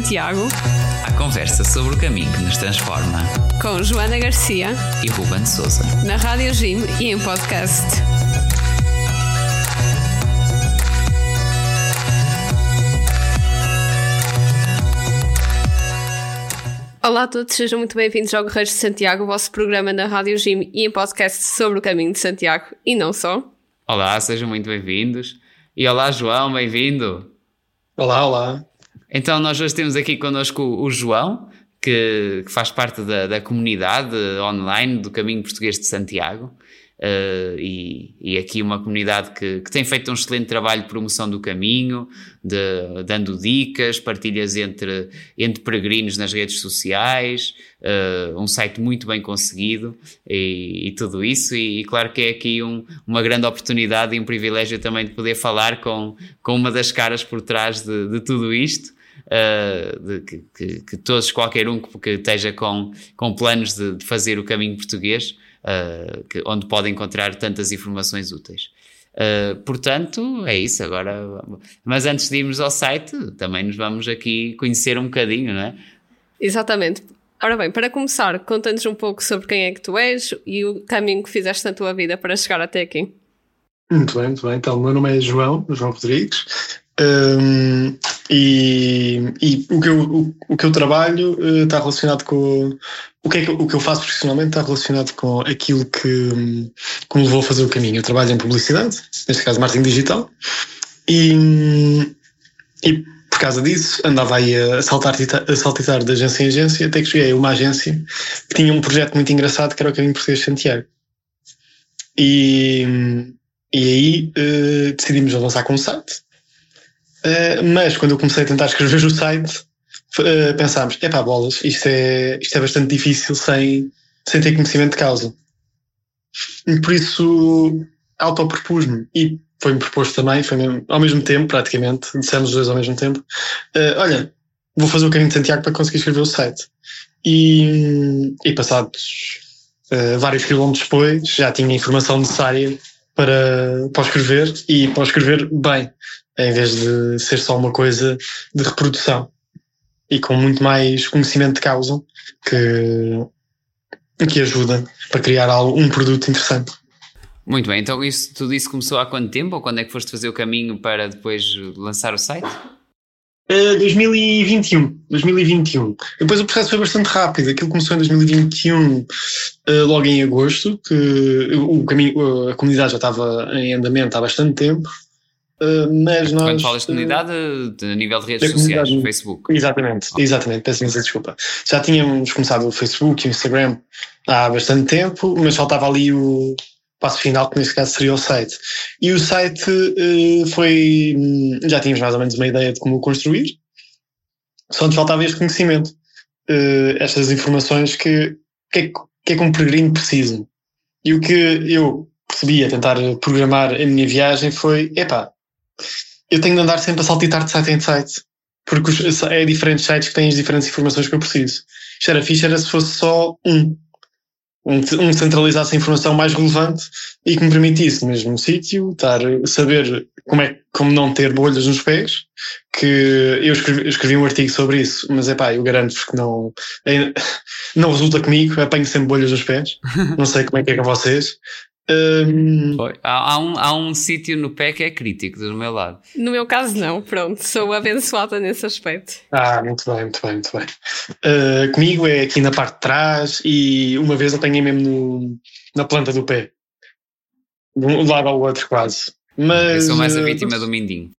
Santiago. A conversa sobre o caminho que nos transforma. Com Joana Garcia e Ruben Souza. Na Rádio Jim e em podcast. Olá a todos, sejam muito bem-vindos ao Guerreiros de Santiago, o vosso programa na Rádio Jim e em podcast sobre o caminho de Santiago e não só. Olá, sejam muito bem-vindos. E olá, João, bem-vindo. Olá, olá. Então, nós hoje temos aqui connosco o João, que, que faz parte da, da, comunidade online do Caminho Português de Santiago. Uh, e, e, aqui uma comunidade que, que, tem feito um excelente trabalho de promoção do caminho, de, dando dicas, partilhas entre, entre peregrinos nas redes sociais, uh, um site muito bem conseguido e, e tudo isso. E, e, claro que é aqui um, uma grande oportunidade e um privilégio também de poder falar com, com uma das caras por trás de, de tudo isto. Uh, de, que, que, que, todos, qualquer um que, esteja com, com planos de, de fazer o caminho português, uh, que, onde pode encontrar tantas informações úteis. Uh, portanto, é isso agora. Mas antes de irmos ao site, também nos vamos aqui conhecer um bocadinho, não é? Exatamente. Ora bem, para começar, conta-nos um pouco sobre quem é que tu és e o caminho que fizeste na tua vida para chegar até aqui. Muito bem, muito bem. Então, o meu nome é João, João Rodrigues. Um, e, e o, que eu, o, o, que eu trabalho uh, está relacionado com. O que, é que, o que eu faço profissionalmente está relacionado com aquilo que, que me levou a fazer o caminho. Eu trabalho em publicidade, neste caso marketing digital, e, e por causa disso andava aí a saltar, a saltitar de agência em agência, até que cheguei a uma agência que tinha um projeto muito engraçado que era o Caminho Português de Santiago. E, e aí uh, decidimos avançar com o site Uh, mas quando eu comecei a tentar escrever o site, uh, pensámos: é pá, bolas, isto é, isto é bastante difícil sem, sem ter conhecimento de causa. E por isso autopropus-me e foi-me proposto também, foi mesmo, ao mesmo tempo, praticamente, dissemos os dois ao mesmo tempo: uh, olha, vou fazer o caminho de Santiago para conseguir escrever o site. E, e passados vários quilómetros depois, já tinha a informação necessária para, para escrever e para escrever bem em vez de ser só uma coisa de reprodução e com muito mais conhecimento de causa que, que ajuda para criar algo, um produto interessante. Muito bem, então isso, tudo isso começou há quanto tempo ou quando é que foste fazer o caminho para depois lançar o site? Uh, 2021, 2021. Depois o processo foi bastante rápido. Aquilo começou em 2021, uh, logo em agosto, que o caminho, a comunidade já estava em andamento há bastante tempo. Uh, mas nós. Quando falas de comunidade, a nível de redes sociais, Facebook. Exatamente, okay. exatamente, peço imensa desculpa. Já tínhamos começado o Facebook e o Instagram há bastante tempo, mas faltava ali o passo final, que neste caso seria o site. E o site uh, foi. Já tínhamos mais ou menos uma ideia de como o construir, só nos faltava este conhecimento, uh, estas informações que, que, é, que é que um peregrino precisa. E o que eu percebi a tentar programar a minha viagem foi: epá, eu tenho de andar sempre a saltitar de site em site, porque é diferentes sites que têm as diferentes informações que eu preciso. Isto era fixe, era se fosse só um. Um, um centralizasse a informação mais relevante e que me permitisse, no mesmo sítio, estar, saber como é como não ter bolhas nos pés, que eu escrevi, eu escrevi um artigo sobre isso, mas é pá, eu garanto-vos que não, é, não resulta comigo, apanho sempre bolhas nos pés, não sei como é que é com vocês, um... Há, há, um, há um sítio no pé que é crítico do meu lado. No meu caso, não. Pronto, sou abençoada nesse aspecto. Ah, muito bem, muito bem, muito bem. Uh, comigo é aqui na parte de trás e uma vez apanhei mesmo no, na planta do pé. De um lado ao outro, quase. Mas, Eu sou mais a vítima uh, do mindinho.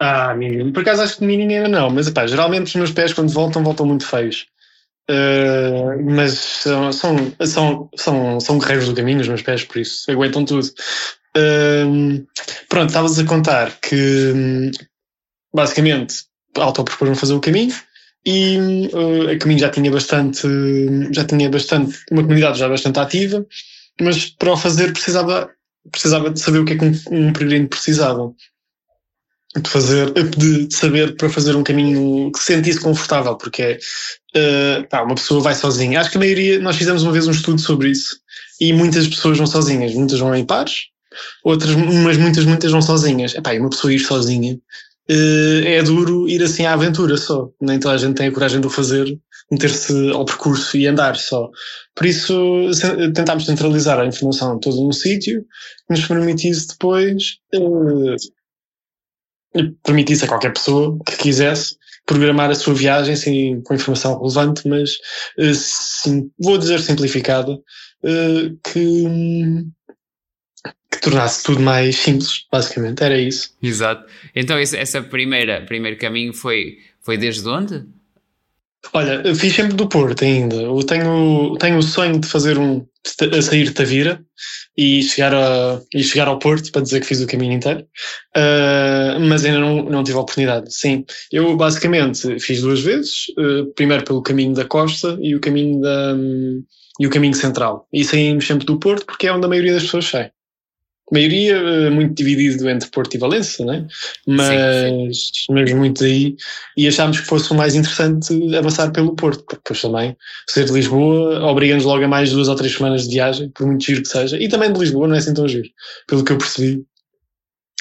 Ah, mindinho. Por acaso acho que mindinho ainda não, mas epá, geralmente os meus pés quando voltam, voltam muito feios. Uh, mas são, são, são, são, são guerreiros do caminho, os meus pés, por isso aguentam tudo. Uh, pronto, estavas a contar que basicamente autopropor-me fazer o caminho e uh, a caminho já tinha bastante, já tinha bastante, uma comunidade já bastante ativa, mas para o fazer precisava, precisava de saber o que é que um, um peregrino precisava de fazer, de saber para fazer um caminho que se sentisse confortável, porque é, uh, pá, uma pessoa vai sozinha. Acho que a maioria, nós fizemos uma vez um estudo sobre isso e muitas pessoas vão sozinhas, muitas vão em pares, outras, mas muitas, muitas vão sozinhas. Epá, e uma pessoa ir sozinha é duro ir assim à aventura só. Nem toda a gente tem a coragem de o fazer, meter-se ao percurso e andar só. Por isso, tentámos centralizar a informação toda num sítio que nos permitisse depois, uh, permitisse a qualquer pessoa que quisesse programar a sua viagem com informação relevante, mas uh, sim, vou dizer simplificada, uh, que que tornasse tudo mais simples, basicamente, era isso. Exato. Então esse, essa primeira primeiro caminho foi foi desde onde? Olha, fiz sempre do Porto ainda. Eu tenho, tenho o sonho de fazer um a sair de Tavira e chegar, a, e chegar ao Porto para dizer que fiz o caminho inteiro, uh, mas ainda não, não tive a oportunidade. Sim, eu basicamente fiz duas vezes, uh, primeiro pelo caminho da costa e o caminho da um, e o caminho central. E saímos sempre do Porto porque é onde a maioria das pessoas sai maioria eh, muito dividido entre Porto e Valença, né? mas, sim, sim. mas muito aí, e achámos que fosse o mais interessante avançar pelo Porto, porque depois também ser de Lisboa obriga-nos logo a mais duas ou três semanas de viagem, por muito giro que seja, e também de Lisboa não é assim tão giro, pelo que eu percebi.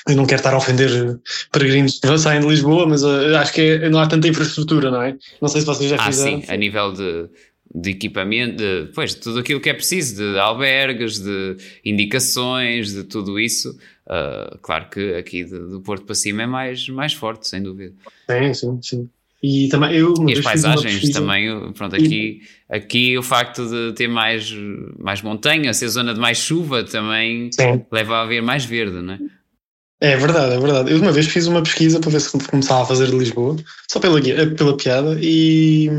Eu não quero estar a ofender peregrinos que saem de Lisboa, mas uh, acho que é, não há tanta infraestrutura, não é? Não sei se vocês já ah, fizeram. Sim, a nível de, de equipamento, de, pois, tudo aquilo que é preciso, de albergues, de indicações, de tudo isso. Uh, claro que aqui do, do Porto para cima é mais, mais forte, sem dúvida. Sim, sim, sim. E, também, eu, e as paisagens também, pronto, aqui, e... aqui o facto de ter mais, mais montanha, ser zona de mais chuva também sim. leva a haver mais verde, não é? É verdade, é verdade. Eu uma vez fiz uma pesquisa para ver se começava a fazer de Lisboa, só pela, pela piada, e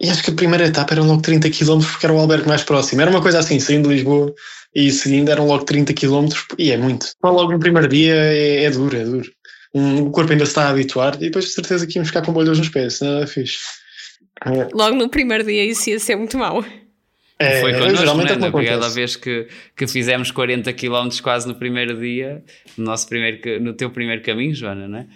e acho que a primeira etapa eram logo 30 km porque era o albergue mais próximo. Era uma coisa assim, saindo de Lisboa e seguindo eram logo 30 km e é muito. Só logo no primeiro dia é, é duro, é duro. Um, o corpo ainda se está a habituar e depois de certeza que íamos ficar com bolhas nos pés, não é fixe. É. Logo no primeiro dia isso ia ser muito mau. É, foi connosco, geralmente né? Aquela vez que, que fizemos 40 km quase no primeiro dia, no, nosso primeiro, no teu primeiro caminho, Joana, não é?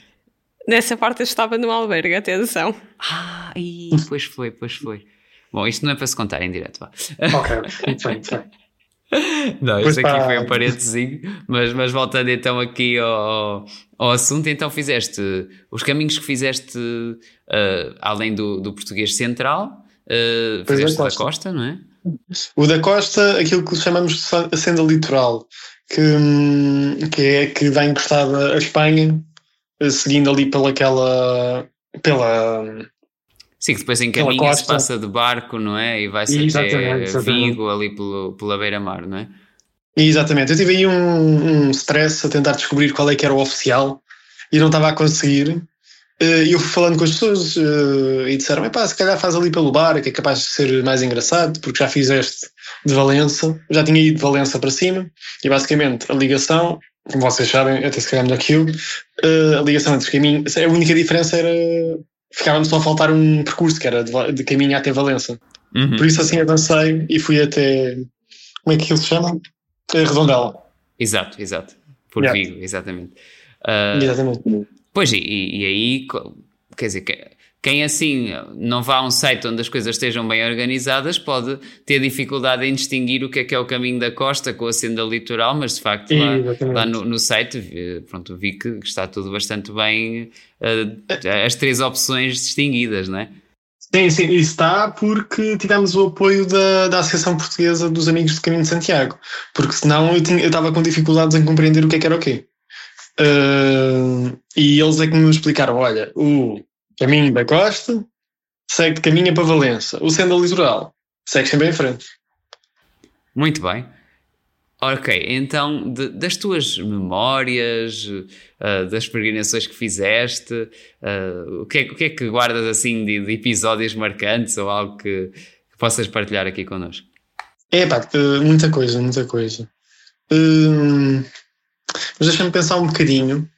Nessa parte eu estava no albergue, atenção. Ah, e pois foi, pois foi. Bom, isto não é para se contar em direto, vá. Ok, muito bem, muito bem. Não, isto aqui foi um parentezinho, mas, mas voltando então aqui ao, ao assunto, então fizeste os caminhos que fizeste uh, além do, do português central, uh, fizeste da costa. costa, não é? O da costa, aquilo que chamamos de senda litoral, que, hum, que é que vai encostada à Espanha seguindo ali pelaquela. pela. Sim, que depois em caminho se passa de barco, não é? E vai-se até Vigo, ali pelo, pela beira-mar, não é? Exatamente. Eu tive aí um, um stress a tentar descobrir qual é que era o oficial e não estava a conseguir. Eh, e eu fui falando com as pessoas uh, e disseram: pá, se calhar faz ali pelo bar, que é capaz de ser mais engraçado, porque já fizeste de Valença, já tinha ido de Valença para cima, e basicamente a ligação como vocês sabem, até se calhar melhor que eu, uh, a ligação entre os caminhos, a única diferença era ficava-me só a faltar um percurso que era de, de caminho até Valença. Uhum. Por isso assim avancei e fui até como é que ele se chama? Redondela. Exato, exato. Por yeah. Vigo, exatamente. Uh, exatamente. Pois, e, e aí, quer dizer, quem assim não vá a um site onde as coisas estejam bem organizadas pode ter dificuldade em distinguir o que é que é o caminho da costa com a senda litoral, mas de facto lá, lá no, no, site pronto, vi que está tudo bastante bem, uh, as três opções distinguidas, não é? Sim, sim, isso está porque tivemos o apoio da, da Associação Portuguesa dos Amigos do Caminho de Santiago, porque senão eu, tinha, eu estava com dificuldades em compreender o que é que era o quê. Uh, e eles é que me explicaram: olha, o caminho da costa, segue de caminho para Valença. O sendo litoral, segue sempre em frente. Muito bem. Ok, então de, das tuas memórias, uh, das peregrinações que fizeste, uh, o, que é, o, que é, que guardas assim de, de episódios marcantes ou algo que, que, possas partilhar aqui connosco? É pá, muita coisa, muita coisa. Hum, mas deixa-me pensar um bocadinho.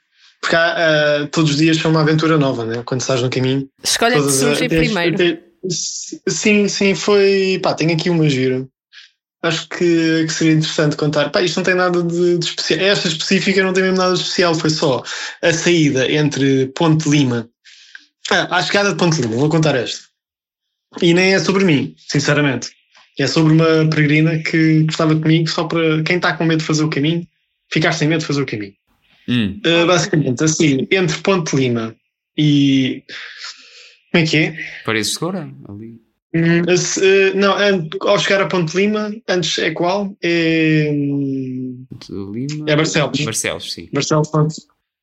Porque há, uh, todos os dias são uma aventura nova, né? Quando estás no caminho. Escolha de surgir primeiro. Sim, sim, foi. Pá, tenho aqui uma gira. Acho que, que, seria interessante contar. Pá, isto não tem nada de, de, especial. Esta específica não tem mesmo nada de especial. Foi só a saída entre Ponte Lima. Ah, a chegada de Ponte Lima. Vou contar esta. E nem é sobre mim, sinceramente. É sobre uma peregrina que estava comigo só para quem está com medo de fazer o caminho, ficar sem medo de fazer o caminho. Hum. Uh, basicamente, assim, entre Ponte Lima e. Como é que é? Paredes de Segura? Ali. Hum, uh, não, ao chegar a Ponte Lima, antes é qual? É. Lima. É Barcelos. Barcelos, sim. Barcelos Ponte,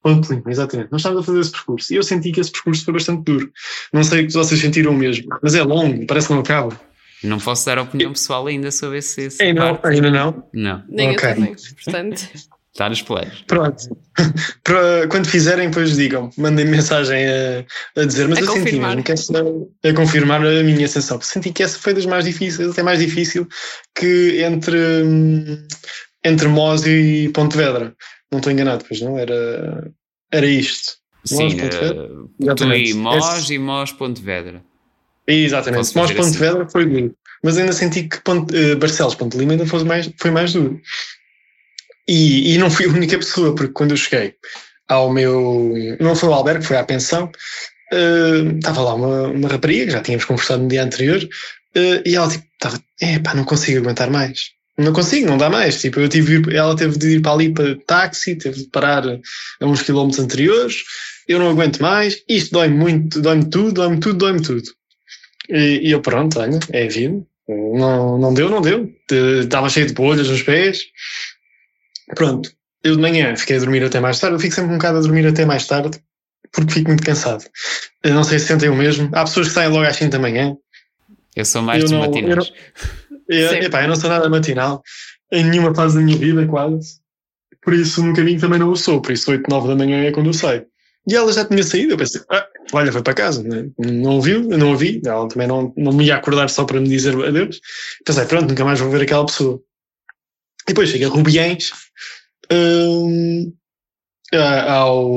Ponte Lima, exatamente. Nós estávamos a fazer esse percurso e eu senti que esse percurso foi bastante duro. Não sei se vocês sentiram o mesmo, mas é longo, parece que não acaba. Não posso dar opinião pessoal ainda sobre esse. esse Ei, não, parte. ainda não. Não. Nem Ok. eu também. Portanto, Está nos planos. Pronto. Quando fizerem, depois digam, mandem mensagem a, a dizer, mas A eu senti confirmar. mesmo que essa, a confirmar a minha sensação. Senti que essa foi das mais difíceis, até mais difícil que entre, hum, entre Mós e Pontevedra. Não estou enganado, pois não? Era, era isto. Sim, Mós, eh, tu Exatamente. e Mós Esse- e Mós Pontevedra. Exatamente. Mós fazer assim. Pontevedra foi duro. Mas ainda senti que Ponte, eh, Barcelos Ponte Lima ainda foi mais, foi mais duro. E, e não fui a única pessoa, porque quando eu cheguei ao meu. Não foi o albergue, foi à pensão. eh, Estava lá uma, uma rapariga, já tínhamos conversado no dia anterior, eh, e ela tipo, estava, é pá, não consigo aguentar mais. Não consigo, não dá mais. Tipo, eu tive, ela teve de ir para ali para táxi, teve de parar a uns quilómetros anteriores. Eu não aguento mais. Isto dói muito, dói-me tudo, dói-me tudo, dói-me tudo. E, e eu, pronto, olha, é vida. Não, não deu, não deu. Estava cheio de bolhas nos pés. Pronto. Eu de manhã fiquei a dormir até mais tarde. Eu fico sempre um bocado a dormir até mais tarde porque fico muito cansado. Eu não sei se sentem o mesmo. Há pessoas que saem logo às 5 da manhã. Eu sou mais Eu dos não- eu matinais. Eu, Sim. epá, eu não sou nada matinal em nenhuma fase da minha vida, quase. Por isso, no caminho também não o sou. Por isso, 8, 9 da manhã é quando eu saio. E ela já tinha saído. Eu pensei, ah, olha, foi para casa. né? Não ouviu, eu não ouvi. Ela também não, não me ia acordar só para me dizer adeus. Pensei, pronto, nunca mais vou ver aquela pessoa. E depois chega Rubiães a- ao,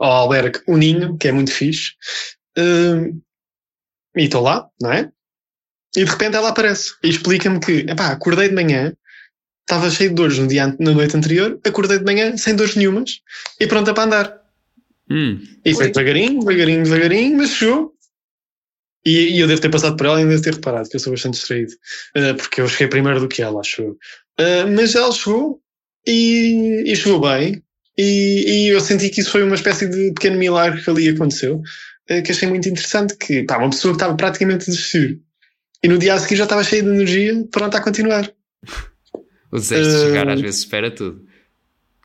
ao albergue O Ninho, que é muito fixe. Hum, e estou lá, não é? E de repente ela aparece e explica-me que, epá, acordei de manhã, estava cheio de dores no dia, na noite anterior, acordei de manhã sem dores nenhumas e pronta para andar. Hum, E foi devagarinho, devagarinho, devagarinho, mas chegou. E, e eu devo ter passado por ela e ainda devo ter reparado que eu sou bastante distraído. eh, porque eu cheguei primeiro do que ela, acho eu. Eh, mas ela chegou e, e chegou bem. E, e eu senti que isso foi uma espécie de pequeno milagre que ali aconteceu. eh, que achei muito interessante. Que, pá, uma pessoa que estava praticamente a desistir. E no dia a seguir já estava cheia de energia, pronta a continuar. o desejo de chegar Eh, às vezes supera tudo.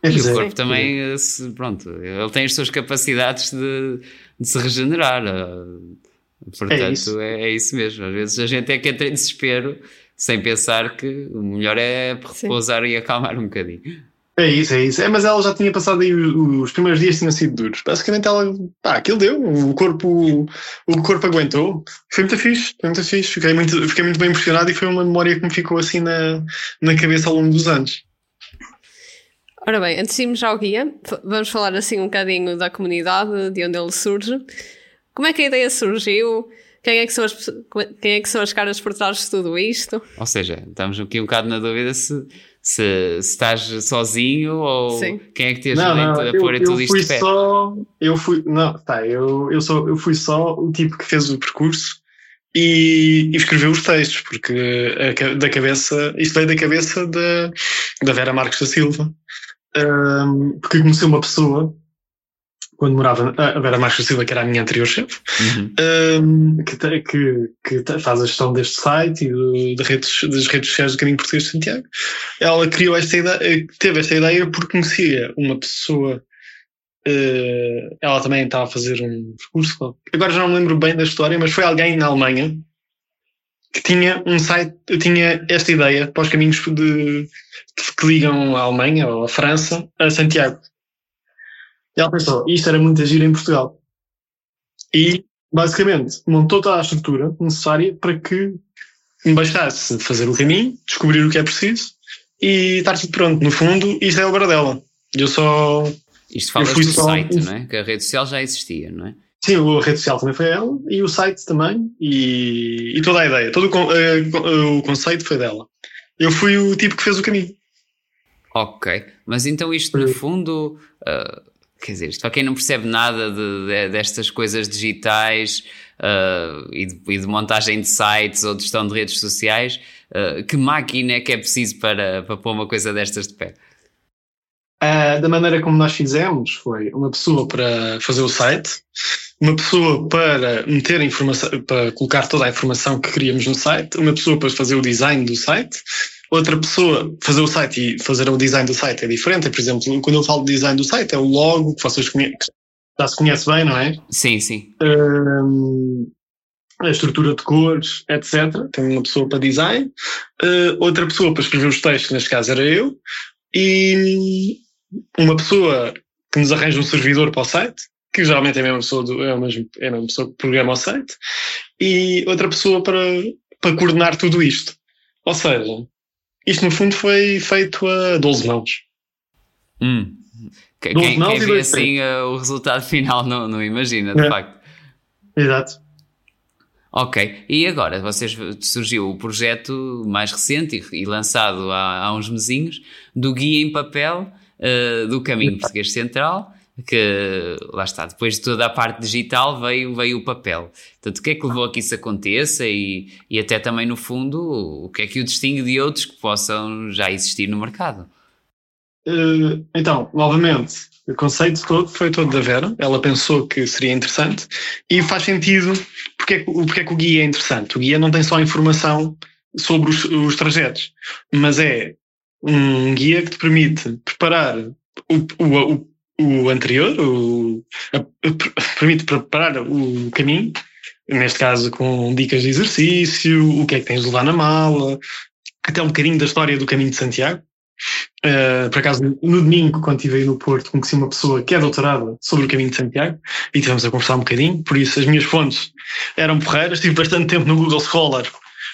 É E o dizer, corpo também, eh, se- pronto, ele tem as suas capacidades de, de se regenerar. eh, Portanto, isso. é, é isso mesmo. Às vezes a gente é que entra em desespero sem pensar que o melhor é Sim. repousar e acalmar um bocadinho. É isso, é isso. É, mas ela já tinha passado aí os, os primeiros dias tinham sido duros. Basicamente ela, pá, aquilo deu, o corpo, o corpo aguentou. Foi muito fixe, foi muito fixe. Fiquei muito, fiquei muito bem impressionado e foi uma memória que me ficou assim na, na cabeça ao longo dos anos. ora bem, antes de irmos ao guia, vamos falar assim um bocadinho da comunidade, de onde ele surge. Como é que a ideia surgiu? Quem é que são as, quem é que são as caras por trás de tudo isto? Ou seja, estamos aqui um bocado na dúvida se, se, se estás sozinho ou Sim. quem é que te Não, ajuda não, a pôr eu, tudo eu isto fui de pé. só, eu fui, não, tá, eu, eu, só, eu fui só o tipo que fez o percurso e, e escreveu os textos, porque a da cabeça, isto veio da cabeça da, da Vera Marques da Silva, Ahm, porque conheci uma pessoa, quando morava, a Vera da Silva, que era a minha anterior chefe, Uhum. um, que, que, que faz a gestão deste site e do- de redes, das redes sociais do Caminho Português de Santiago. Ela criou esta ideia, teve esta ideia porque conhecia uma pessoa. eh, ela também estava a fazer um percurso. Agora já não me lembro bem da história, mas foi alguém na Alemanha que tinha um site, tinha esta ideia para os caminhos de, que ligam a Alemanha ou a França a Santiago. E ela pensou, isto era muito agir em Portugal. E, basicamente, montou toda a estrutura necessária para que me bastasse fazer o caminho, descobrir o que é preciso e estar tudo pronto. No fundo, isto é obra dela. Eu só. Isto falas do só- site, não é? Que a rede social já existia, não é? Sim, a rede social também foi ela e o site também e, e toda a ideia. Todo o, eh, o conceito foi dela. Eu fui o tipo que fez o caminho. Ok, mas então isto no fundo, ah, quer dizer, isto para quem não percebe nada de, de- destas coisas digitais ah, e, de, e de montagem de sites ou de gestão de redes sociais, ah, que máquina é que é preciso para, para pôr uma coisa destas de pé? Uh, da maneira como nós fizemos foi uma pessoa para fazer o site, uma pessoa para meter informação, para colocar toda a informação que queríamos no site, uma pessoa para fazer o design do site, outra pessoa fazer o site e fazer o design do site é diferente. Por exemplo, quando eu falo de design do site, é o logo que vocês conhecem, já se conhece bem, não é? Sim, sim. Um, a estrutura de cores, etc. Tem uma pessoa para design, uh, outra pessoa para escrever os textos, neste caso era eu, e uma pessoa que nos arranja um servidor para o site, que geralmente é a mesma pessoa, do, é a mesma, é a mesma pessoa que programa o site, e outra pessoa para, para coordenar tudo isto. Ou seja, isto no fundo foi feito a 12 mãos. Hum. Quem, quem vê assim uh, o resultado final não, não imagina, de é. facto. Exato. Ok, e agora vocês surgiu o projeto mais recente e, e lançado há, há uns mesinhos do guia em papel uh, do Caminho Português Central, que lá está, depois de toda a parte digital veio, veio o papel. Portanto, o que é que levou a que isso aconteça e, e até também, no fundo, o que é que o distingue de outros que possam já existir no mercado? Uh, então, novamente, o conceito todo foi todo da Vera. Ela pensou que seria interessante e faz sentido porque é, porque é que o guia é interessante. O guia não tem só informação sobre os, os trajetos, mas é um guia que te permite preparar o, o, o anterior, o, a, a, permite preparar o caminho, neste caso com dicas de exercício, o que é que tens de levar na mala, até um bocadinho da história do caminho de Santiago. Uh, por acaso, no domingo, quando estive aí no Porto, conheci uma pessoa que é doutorada sobre o caminho de Santiago e tivemos a conversar um bocadinho, por isso as minhas fontes eram porreiras. Tive bastante tempo no Google Scholar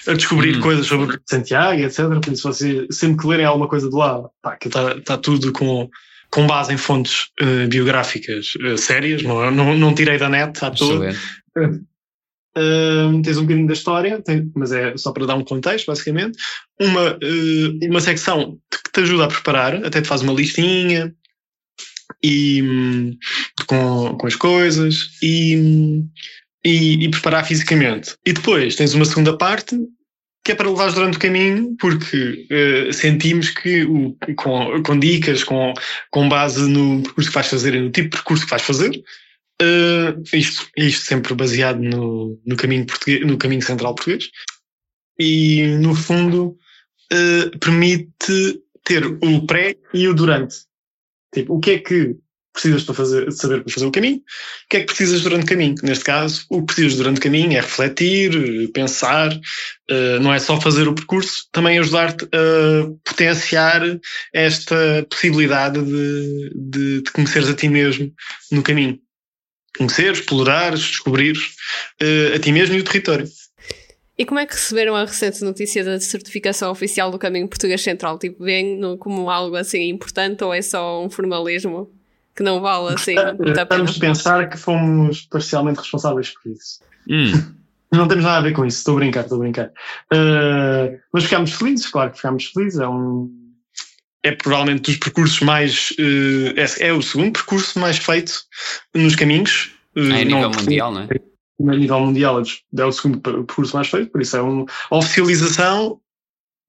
a descobrir hum. coisas sobre o Santiago, etc. Por isso, vocês sempre que lerem alguma coisa de lá, pá, que está tá tudo com, com base em fontes uh, biográficas uh, sérias, não, não, não, tirei da net à toa. Uh, tens um bocadinho da história, tem, mas é só para dar um contexto, basicamente. Uma, uma secção que te ajuda a preparar, até te faz uma listinha e, um, com, com as coisas e, e, e, preparar fisicamente. E depois tens uma segunda parte que é para levares durante o caminho, porque uh, sentimos que o, com, com dicas, com, com base no percurso que vais fazer e no tipo de percurso que vais fazer, uh, isto, isto sempre baseado no, no, caminho português, no caminho central português, e no fundo uh, permite ter o pré e o durante. Tipo, o que é que precisas para fazer, saber para fazer o caminho, o que é que precisas durante o caminho. Neste caso, o que precisas durante o caminho é refletir, pensar, uh, não é só fazer o percurso, também ajudar-te a potenciar esta possibilidade de, de, de conheceres a ti mesmo no caminho. Conheceres, explorares, descobrires uh, a ti mesmo e o território. E como é que receberam a recente notícia da certificação oficial do Caminho Português Central? Tipo, vem como algo assim importante ou é só um formalismo? Que não vale assim. Estamos a pensar que fomos parcialmente responsáveis por isso. Hum. Não temos nada a ver com isso, estou a brincar, estou a brincar. Uh, mas ficámos felizes, claro que ficámos felizes. É, um, é provavelmente dos percursos mais. Uh, é, é, o segundo percurso mais feito nos caminhos. Uh, é a nível não, mundial, não é? A nível mundial é o segundo percurso mais feito, por isso é uma oficialização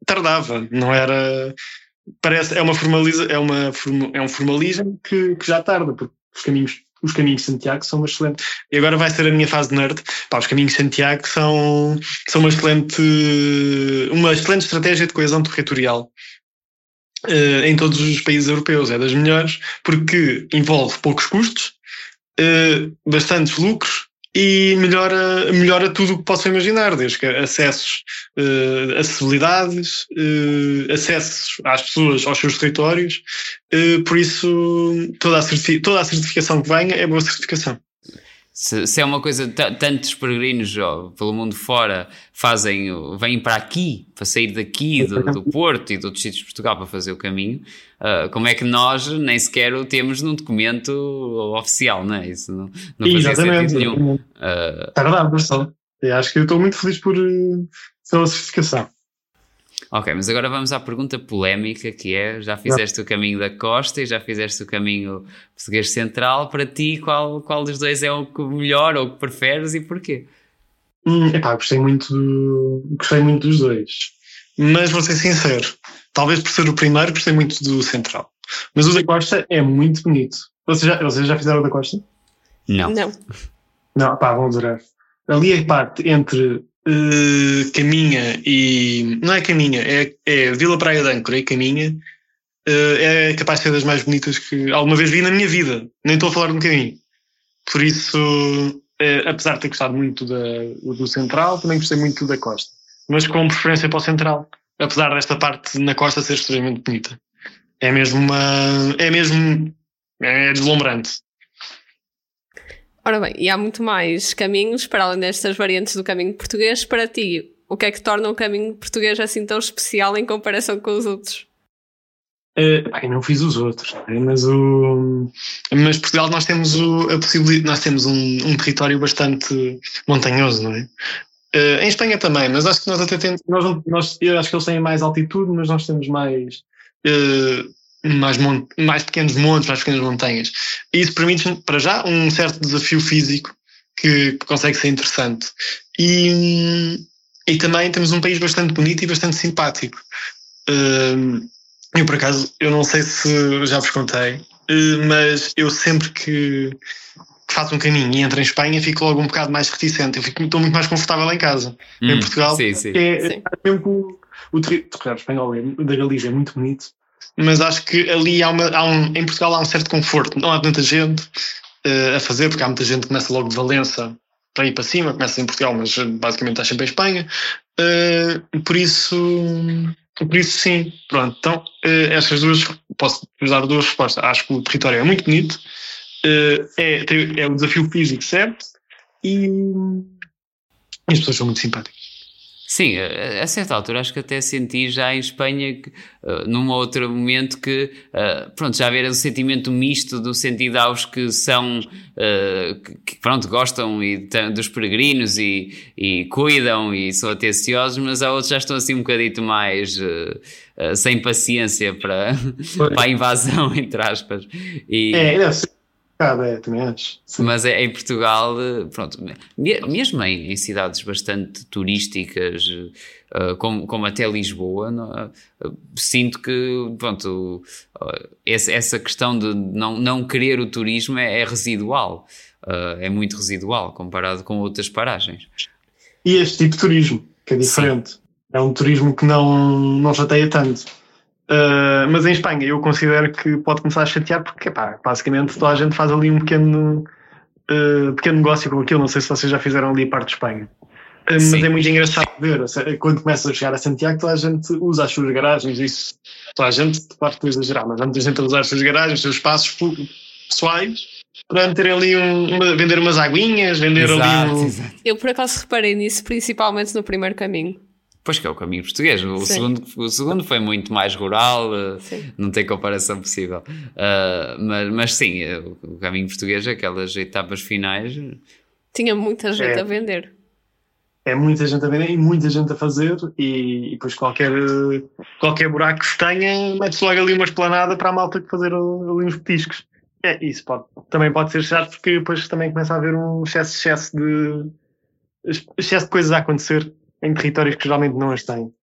tardava, não era parece, é uma formaliza, é uma, é um formalismo que, que já tarda, porque os caminhos, os caminhos de Santiago são uma excelente, e agora vai ser a minha fase nerd, pá, os caminhos de Santiago são, são uma excelente, uma excelente estratégia de coesão territorial. Uh, em todos os países europeus, é das melhores, porque envolve poucos custos, uh, bastantes lucros e melhora, melhora tudo o que possam imaginar, desde que acessos, uh, acessibilidades, uh, acessos às pessoas, aos seus territórios. Uh, por isso, toda a, toda a certificação que venha é boa certificação se, se é uma coisa, tantos peregrinos ó, pelo mundo fora fazem, vêm para aqui, para sair daqui do, do Porto e de outros sítios de Portugal para fazer o caminho, uh, como é que nós nem sequer o temos num documento oficial, não é? Isso não, não fazia Exatamente. sentido nenhum. Uh, é verdade, Marcelo. Eu acho que eu estou muito feliz por, eh, pela certificação. Ok, mas agora vamos à pergunta polémica que é: já fizeste o caminho da costa e já fizeste o caminho português central. Para ti, qual, qual dos dois é o que melhor ou o que preferes e porquê? Hum, epá, gostei muito, do, gostei muito dos dois. Mas vou ser sincero, talvez por ser o primeiro, gostei muito do central. Mas o da Costa é muito bonito. Vocês já, vocês já fizeram o da Costa? Não. Não. Não, pá, vão adorar. Ali é a parte entre uh, Caminha e. Não é Caminha, é, é Vila Praia de Âncora e Caminha. Uh, é capaz de ser das mais bonitas que alguma vez vi na minha vida. Nem estou a falar um caminho. Por isso, uh, apesar de ter gostado muito da, do Central, também gostei muito da Costa. Mas com preferência para o Central. Apesar desta parte na Costa ser extremamente bonita. É mesmo uma. É mesmo. É deslumbrante. Ora bem, e há muito mais caminhos, para além destas variantes do caminho português, para ti, o que é que torna o caminho português assim tão especial em comparação com os outros? Uh, não fiz os outros, né? mas o mas Portugal nós temos o, a possibilidade, nós temos um, um território bastante montanhoso, não é? Uh, em Espanha também, mas acho que nós até temos, nós, nós, eu acho que eles têm mais altitude, mas nós temos mais uh, mais, mais pequenos montes, mais pequenas montanhas. E isso permite, para já, um certo desafio físico que, que consegue ser interessante. E, e também temos um país bastante bonito e bastante simpático. Hum, eu, por acaso, eu não sei se já vos contei, hum, mas eu sempre que faço um caminho e entro em Espanha fico logo um bocado mais reticente. Eu fico, estou muito mais confortável em casa. Hum, em Portugal, sim, sim. é, sim. é mesmo o, o território espanhol é, da Galícia é muito bonito mas acho que ali há, uma, há um, em Portugal há um certo conforto. Não há tanta gente uh, a fazer, porque há muita gente que começa logo de Valença para ir para cima, começa em Portugal, mas basicamente está sempre em Espanha. Uh, por isso, por isso sim, pronto. Então, uh, estas duas, posso usar duas respostas. Acho que o território é muito bonito, é, é o desafio físico certo e, e as pessoas são muito simpáticas. Sim, a, certa altura acho que até senti já em Espanha, que, uh, num outro momento, que uh, pronto, já haver um sentimento misto do sentido aos que são, uh, que, pronto, gostam e, dos peregrinos e, e cuidam e são atenciosos, mas há outros já estão assim um bocadito mais sem paciência para, para a invasão, entre aspas. E, é, não, é, também acho. Mas é, em Portugal, pronto, mesmo em, em cidades bastante turísticas, uh, como, como até Lisboa, não, uh, sinto que, pronto, uh, essa, essa questão de não, não querer o turismo é, é residual, é muito residual comparado com outras paragens. E este tipo de turismo, que é diferente, Sim. é um turismo que não, não chateia tanto Uh, mas em Espanha eu considero que pode começar a chatear porque pá, basicamente toda a gente faz ali um pequeno, uh, pequeno negócio com aquilo. Não sei se vocês já fizeram ali a parte de Espanha. Uh, mas é muito engraçado ver, quando começa a chegar a Santiago, toda a gente usa as suas garagens, isso, toda a gente, claro que estou a exagerar, mas há muita gente a usar as suas garagens, os seus espaços pessoais, para meterem ali um, uma, vender umas aguinhas, vender exato, ali um... Exato. Eu por acaso reparei nisso, principalmente no primeiro caminho. Pois que é o caminho português. O, segundo, o segundo foi muito mais rural, eh, sim. não tem comparação possível. Uh, mas, mas sim, eh, o caminho português, aquelas etapas finais. Tinha muita gente é. a vender. É muita gente a vender e muita gente a fazer, e, e depois qualquer, qualquer buraco que se tenha, mete-se logo ali uma esplanada para a malta fazer ali uns petiscos. É, isso pode, também pode ser chato porque depois também começa a haver um excesso, excesso de excesso de coisas a acontecer em territórios que geralmente não as têm.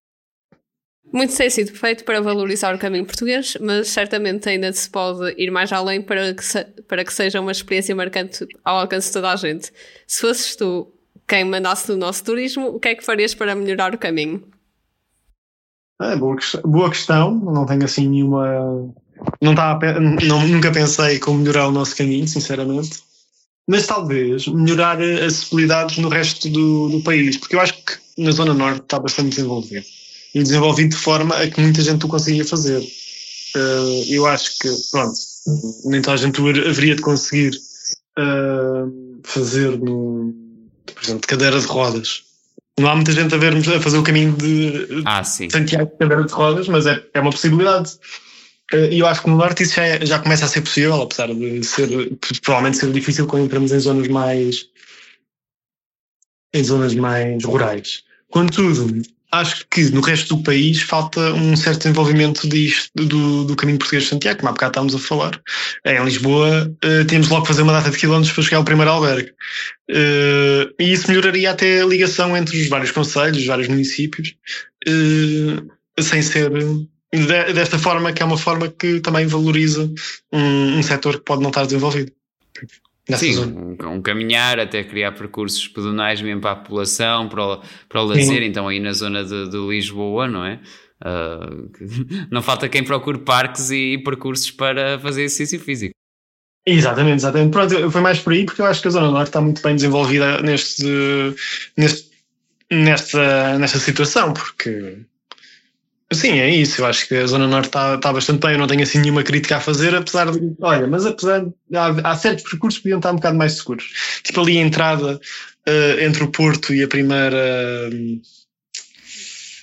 Muito tem sido feito para valorizar o caminho português, mas certamente ainda se pode ir mais além para que, se, para que seja uma experiência marcante ao alcance de toda a gente. Se fosses tu quem mandasse no nosso turismo, o que é que farias para melhorar o caminho? É, boa, boa questão, não tenho assim nenhuma. Não estava, não, nunca pensei como melhorar o nosso caminho, sinceramente mas talvez melhorar as acessibilidades no resto do, do, país, porque eu acho que na Zona Norte está bastante desenvolvido. E desenvolvido de forma a que muita gente o conseguia fazer. Uh, eu acho que, pronto, nem toda a gente haveria de conseguir uh, fazer, no, por exemplo, de cadeira de rodas. Não há muita gente a, ver, a fazer o caminho de ah. Santiago de cadeira de rodas, mas é, é uma possibilidade. Eh, e eu acho que no norte isso já, é, já começa a ser possível, apesar de ser provavelmente ser difícil quando entramos em zonas mais em zonas mais rurais. Contudo, acho que no resto do país falta um certo desenvolvimento disto, do, do caminho português de Santiago, como há bocado estávamos a falar. Em Lisboa uh, temos logo que fazer uma data de quilómetros para chegar ao primeiro albergue. Uh, e isso melhoraria até a ligação entre os vários conselhos, os vários municípios, sem ser de, desta forma, que é uma forma que também valoriza um, um setor que pode não estar desenvolvido. Sim, um, um, caminhar até criar percursos pedonais mesmo para a população, para o, para o lazer, Sim. então aí na zona de, de Lisboa, não é? Uh, não falta quem procure parques e, e percursos para fazer exercício físico. Exatamente, exatamente. Pronto, foi mais por aí porque eu acho que a Zona Norte está muito bem desenvolvida neste, neste, nesta, nesta situação, porque sim, é isso. Eu acho que a Zona Norte está, está bastante bem. Eu não tenho assim nenhuma crítica a fazer, apesar de. Olha, mas apesar de. Há, há certos percursos que podiam estar um bocado mais seguros. Tipo ali a entrada uh, entre o Porto e a primeira. Uh,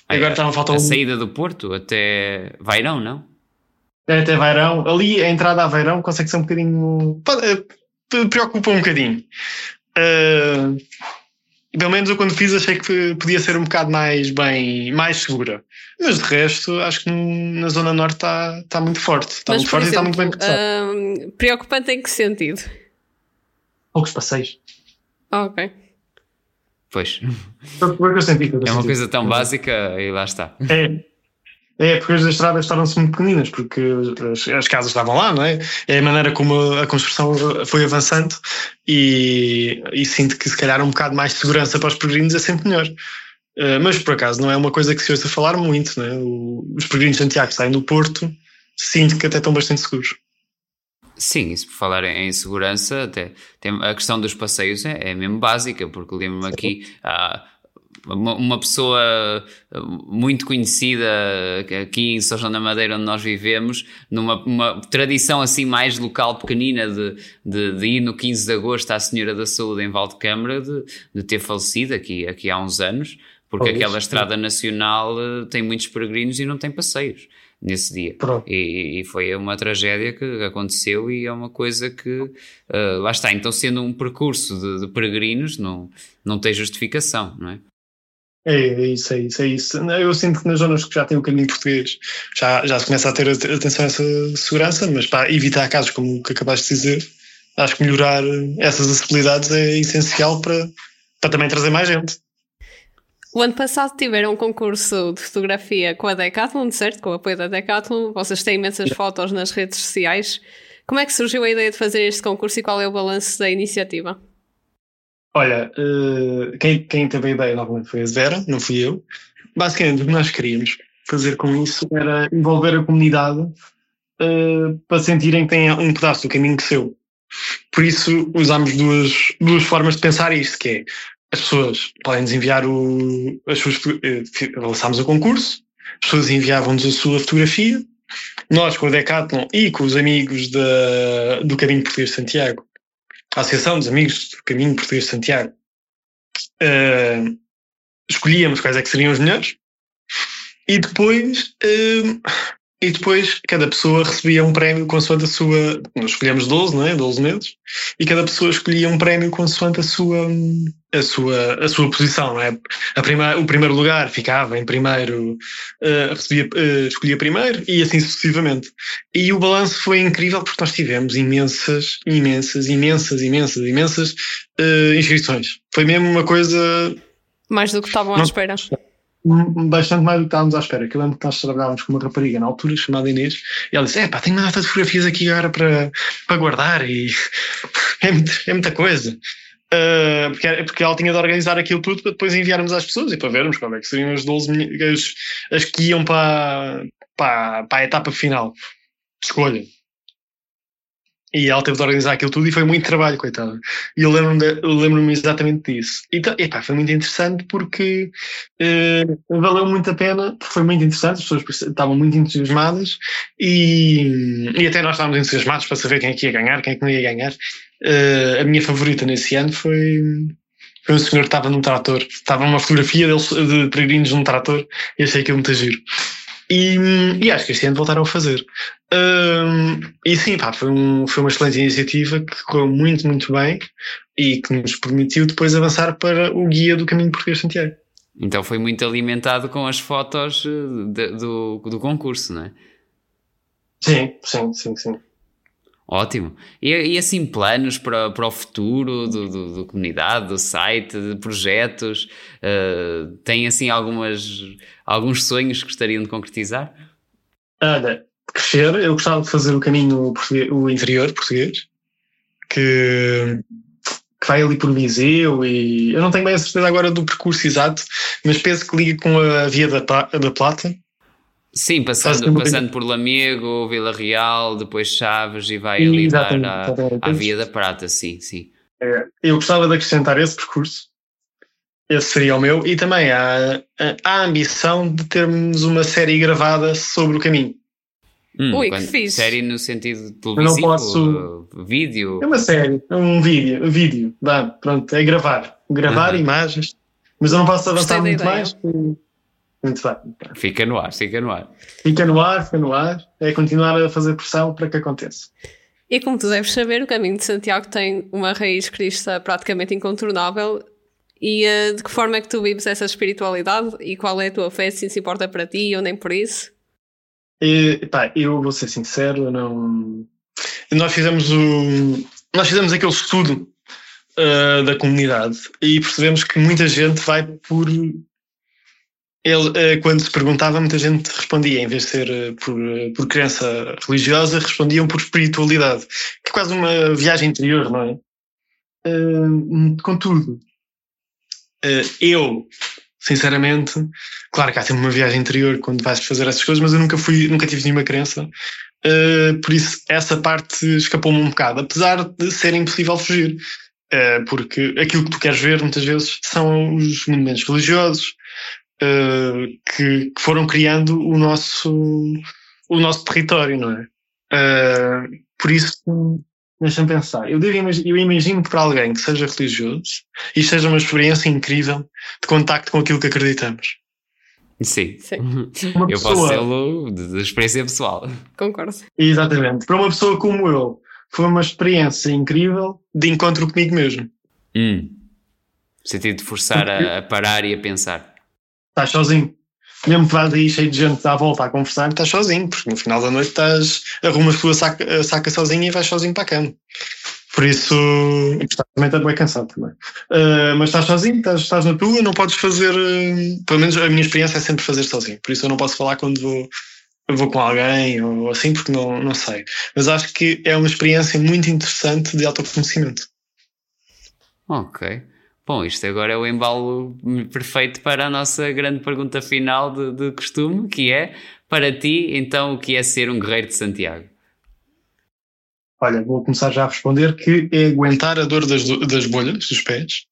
agora está a faltar A saída do Porto até Vairão, não? É, até Vairão. Ali a entrada a Vairão consegue ser um bocadinho. Eh, preocupa um bocadinho. Uh, pelo menos eu quando fiz achei que podia ser um bocado mais bem, mais segura. Mas de resto, acho que na Zona Norte está, está muito forte. Está muito forte exemplo, e está muito bem pensado. Uh, preocupante em que sentido? Poucos passeios. Ok. Pois. É uma coisa tão básica e lá está. É. É, porque as estradas tornam-se muito pequeninas, porque as, as, casas estavam lá, não é? É a maneira como a construção foi avançando e, e sinto que se calhar um bocado mais de segurança para os peregrinos é sempre melhor. Uh, mas por acaso não é uma coisa que se ouça falar muito, não é? O, os peregrinos de Santiago saem do Porto, sinto que até estão bastante seguros. Sim, isso por falar em, segurança, até tem, a questão dos passeios é, é mesmo básica, porque lembro-me aqui. Ah, uma, pessoa eh, muito conhecida aqui em São João da Madeira, onde nós vivemos, numa tradição assim mais local, pequenina, de, de, de, ir no 15 de agosto à Senhora da Saúde em Valdecâmara, de, de ter falecido aqui, aqui há uns anos, porque aquela estrada nacional eh, tem muitos peregrinos e não tem passeios nesse dia. E, e, foi uma tragédia que aconteceu e é uma coisa que uh, lá está. Então, sendo um percurso de, de, peregrinos, não, não tem justificação, não é? É, é isso, é isso, é isso. Eu sinto que nas zonas que já têm o caminho português já, já se começa a ter atenção a essa segurança, mas para evitar casos como o que acabaste de dizer, acho que melhorar essas acessibilidades é essencial para, para também trazer mais gente. O ano passado tiveram um concurso de fotografia com a Decathlon, certo? Com o apoio da Decathlon. Vocês têm imensas fotos nas redes sociais. Como é que surgiu a ideia de fazer este concurso e qual é o balanço da iniciativa? Olha, uh, quem, quem teve a ideia novamente foi a Vera, não fui eu. Basicamente, o que nós queríamos fazer com isso era envolver a comunidade uh, para sentirem que têm um pedaço do caminho seu. Por isso, usámos duas, duas formas de pensar isto, que é as pessoas podem-nos enviar o, as suas. Uh, lançámos o concurso, as pessoas enviavam-nos a sua fotografia, nós com o Decathlon e com os amigos da, do Caminho Português de Santiago a Associação dos Amigos do Caminho Português de Santiago, uh, escolhíamos quais é que seriam os melhores e depois uh, e depois cada pessoa recebia um prémio consoante a sua. Nós escolhemos 12, não é? 12 meses, e cada pessoa escolhia um prémio consoante a sua, a sua, a sua posição, não é? A prima, o primeiro lugar ficava em primeiro, uh, recebia, uh, escolhia primeiro e assim sucessivamente. E o balanço foi incrível porque nós tivemos imensas, imensas, imensas, imensas, imensas uh, inscrições. Foi mesmo uma coisa. Mais do que estavam à espera bastante mais do que estávamos à espera. Que eu lembro que nós trabalhávamos com uma rapariga na altura chamada Inês e ela disse: É pá, tenho uma data de fotografias aqui agora para, para guardar e é, muito, é muita coisa. Uh, porque, porque ela tinha de organizar aquilo tudo para depois enviarmos às pessoas e para vermos como é que seriam as 12 as, as que iam para, para, para a etapa final de escolha. E ela teve de organizar aquilo tudo e foi muito trabalho, coitada. E eu lembro-me lembro exatamente disso. E epá, foi muito interessante porque uh, valeu muito a pena, foi muito interessante, as pessoas estavam muito entusiasmadas e, e até nós estávamos entusiasmados para saber quem é que ia ganhar, quem é que não ia ganhar. Uh, a minha favorita nesse ano foi, foi um senhor que estava num trator. Estava uma fotografia deles, de peregrinos num trator e achei aquilo muito giro. E, e, acho que este ano voltaram a fazer. Um, e sim, pá, foi, um, foi uma excelente iniciativa que correu muito, muito bem e que nos permitiu depois avançar para o guia do Caminho Português Santiago. Então foi muito alimentado com as fotos eh, de, do, do concurso, não é? Sim, sim, sim, sim. Ótimo. E, e, assim, planos para, para o futuro do, do, do comunidade, do site, de projetos? Uh, tem assim algumas, alguns sonhos que gostariam de concretizar? Olha, crescer, eu gostava de fazer o caminho o interior português, que, que vai ali por Viseu e eu não tenho bem a certeza agora do percurso exato, mas penso que liga com a Via da, da Plata. Sim, passando, passando por Lamego, Vila Real, depois Chaves e vai ali dar à, à Via da Prata, sim, sim. É, eu gostava de acrescentar esse percurso, esse seria o meu, e também há, há a ambição de termos uma série gravada sobre o caminho. Hum, Ui, que fixe. Série no sentido televisivo? Eu não posso. Vídeo? É uma série, é um vídeo, um vídeo, dá, pronto, é gravar. Gravar imagens, mas eu não posso avançar muito mais. Muito bem. Fica no ar, fica no ar. Fica no ar, fica no ar. É continuar a fazer pressão para que aconteça. E como tu deves saber, o caminho de Santiago tem uma raiz cristã praticamente incontornável. E uh, de que forma é que tu vives essa espiritualidade e qual é a tua fé, se se importa para ti ou nem por isso? E, pá, eu vou ser sincero, não. Nós fizemos o. Nós fizemos aquele estudo uh, da comunidade e percebemos que muita gente vai por. Ele, uh, quando se perguntava, muita gente respondia, em vez de ser uh, por, por crença religiosa, respondiam por espiritualidade, que é quase uma viagem interior, não é? contudo, eu sinceramente. Claro que há sempre uma viagem interior quando vais fazer essas coisas, mas eu nunca fui, nunca tive nenhuma crença. Uh, por isso, essa parte escapou-me um bocado, apesar de ser impossível fugir. Uh, porque aquilo que tu queres ver muitas vezes são os monumentos religiosos uh, que, que, foram criando o nosso, o nosso território, não é? por isso, Deixa-me pensar. Eu, devo, eu imagino que para alguém que seja religioso, isto seja uma experiência incrível de contacto com aquilo que acreditamos. Sim. Sim. Uma eu pessoa, posso ser de, de experiência pessoal. Concordo. Exatamente. Para uma pessoa como eu, foi uma experiência incrível de encontro comigo mesmo. Hum. No sentido de forçar a, a parar e a pensar. Estás sozinho mesmo que vás aí cheio de gente à volta a conversar, estás sozinho, porque no final da noite estás, arrumas a tua saca, saca sozinho e vais sozinho para a cama. Por isso, também estás bem cansado também. Uh, mas estás sozinho, estás, estás na tua, não podes fazer, uh, pelo menos a minha experiência é sempre fazer sozinho. Por isso eu não posso falar quando vou, vou com alguém ou assim, porque não, não sei. Mas acho que é uma experiência muito interessante de autoconhecimento. Ok. Bom, isto agora é o embalo perfeito para a nossa grande pergunta final de, de costume, que é, para ti, então, o que é ser um guerreiro de Santiago? Olha, vou começar já a responder que é aguentar a dor das, das bolhas dos pés.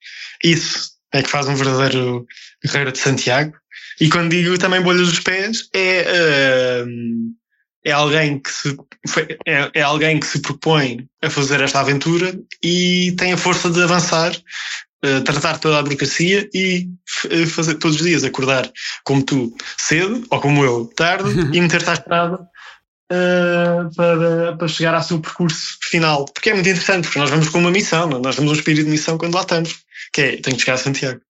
Isso é que faz um verdadeiro guerreiro de Santiago. E quando digo também bolhas dos pés, é, uh, é, alguém que se, é, é alguém que se propõe a fazer esta aventura e tem a força de avançar uh, tratar toda a burocracia e uh, fazer todos os dias acordar como tu cedo ou como eu tarde e meter-te à estrada uh, para, para chegar ao seu percurso final. Porque é muito interessante, porque nós vamos com uma missão? É? nós temos um espírito de missão quando lá estamos, que é tenho que chegar a Santiago.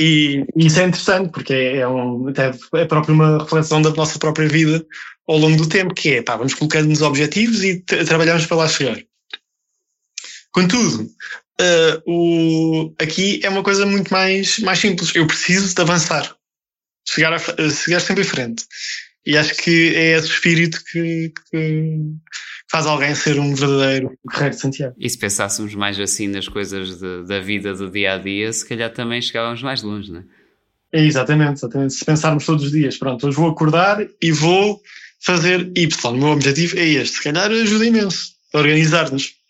E, e isso é interessante, porque é, é, um, até é próprio uma reflexão da nossa própria vida ao longo do tempo, que é, pá, vamos colocando-nos objetivos e trabalhamos para lá chegar. Contudo, uh, o, aqui é uma coisa muito mais, mais simples. Eu preciso de avançar, chegar, a, chegar sempre em frente. E acho que é esse espírito que, que faz alguém ser um verdadeiro guerreiro de Santiago. E se pensássemos mais assim nas coisas de, da vida do dia a dia, se calhar também chegávamos mais longe, não é? é exatamente, exatamente. Se pensarmos todos os dias, pronto, hoje vou acordar e vou fazer Y. O meu objetivo é este. Se calhar ajuda imenso a organizar-nos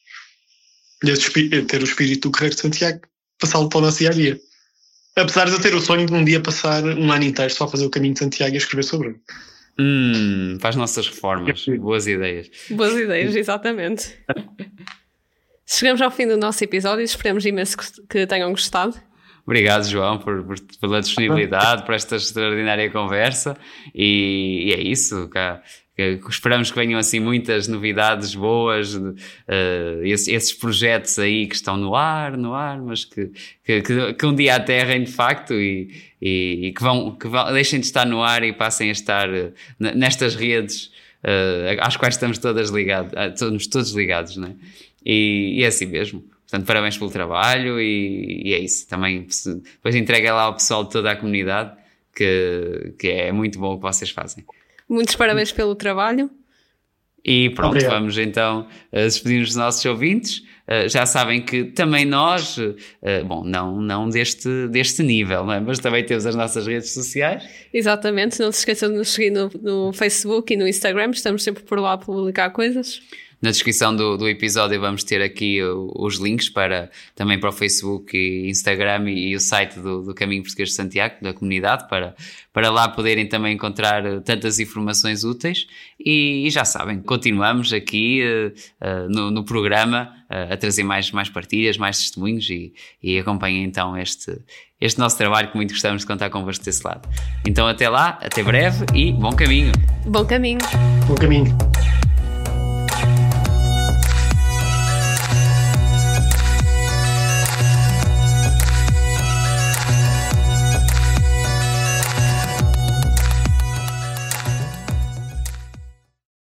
ter o espírito do Guerreiro de Santiago, passá-lo para o nosso dia a dia. Apesar de eu ter o sonho de um dia passar um ano inteiro só a fazer o caminho de Santiago e a escrever sobre ele. Hum, para as nossas reformas. Boas ideias. Boas ideias, exatamente. Chegamos ao fim do nosso episódio. Esperamos imenso que tenham gostado. Obrigado, João, por, por, pela disponibilidade, por esta extraordinária conversa. E, e é isso. Cá esperamos que venham assim muitas novidades boas, uh, esses, esses, projetos aí que estão no ar, no ar, mas que, que, que um dia aterrem de facto e, e, e que, vão, que vão, deixem de estar no ar e passem a estar uh, nestas redes uh, às quais estamos todas ligados, estamos todos ligados, né? E, e é assim mesmo. Portanto, parabéns pelo trabalho e, e é isso. Também depois entrega lá ao pessoal de toda a comunidade que, que é muito bom o que vocês fazem. Muitos parabéns pelo trabalho. E pronto, Obrigado. vamos então uh, despedir os nossos ouvintes. Uh, já sabem que também nós, uh, bom, não, não deste, deste nível, não é? mas também temos as nossas redes sociais. Exatamente, não se esqueçam de nos seguir no, no Facebook e no Instagram, estamos sempre por lá a publicar coisas. Na descrição do, do episódio vamos ter aqui o, os links para também para o Facebook e Instagram e, e o site do, do, Caminho Português de Santiago, da comunidade, para, para lá poderem também encontrar uh, tantas informações úteis. E, e, já sabem, continuamos aqui uh, uh, no, no, programa a trazer mais, mais partilhas, mais testemunhos e, e acompanhem então este, este nosso trabalho que muito gostamos de contar convosco desse lado. Então até lá, até breve e bom caminho! Bom caminho! Bom caminho!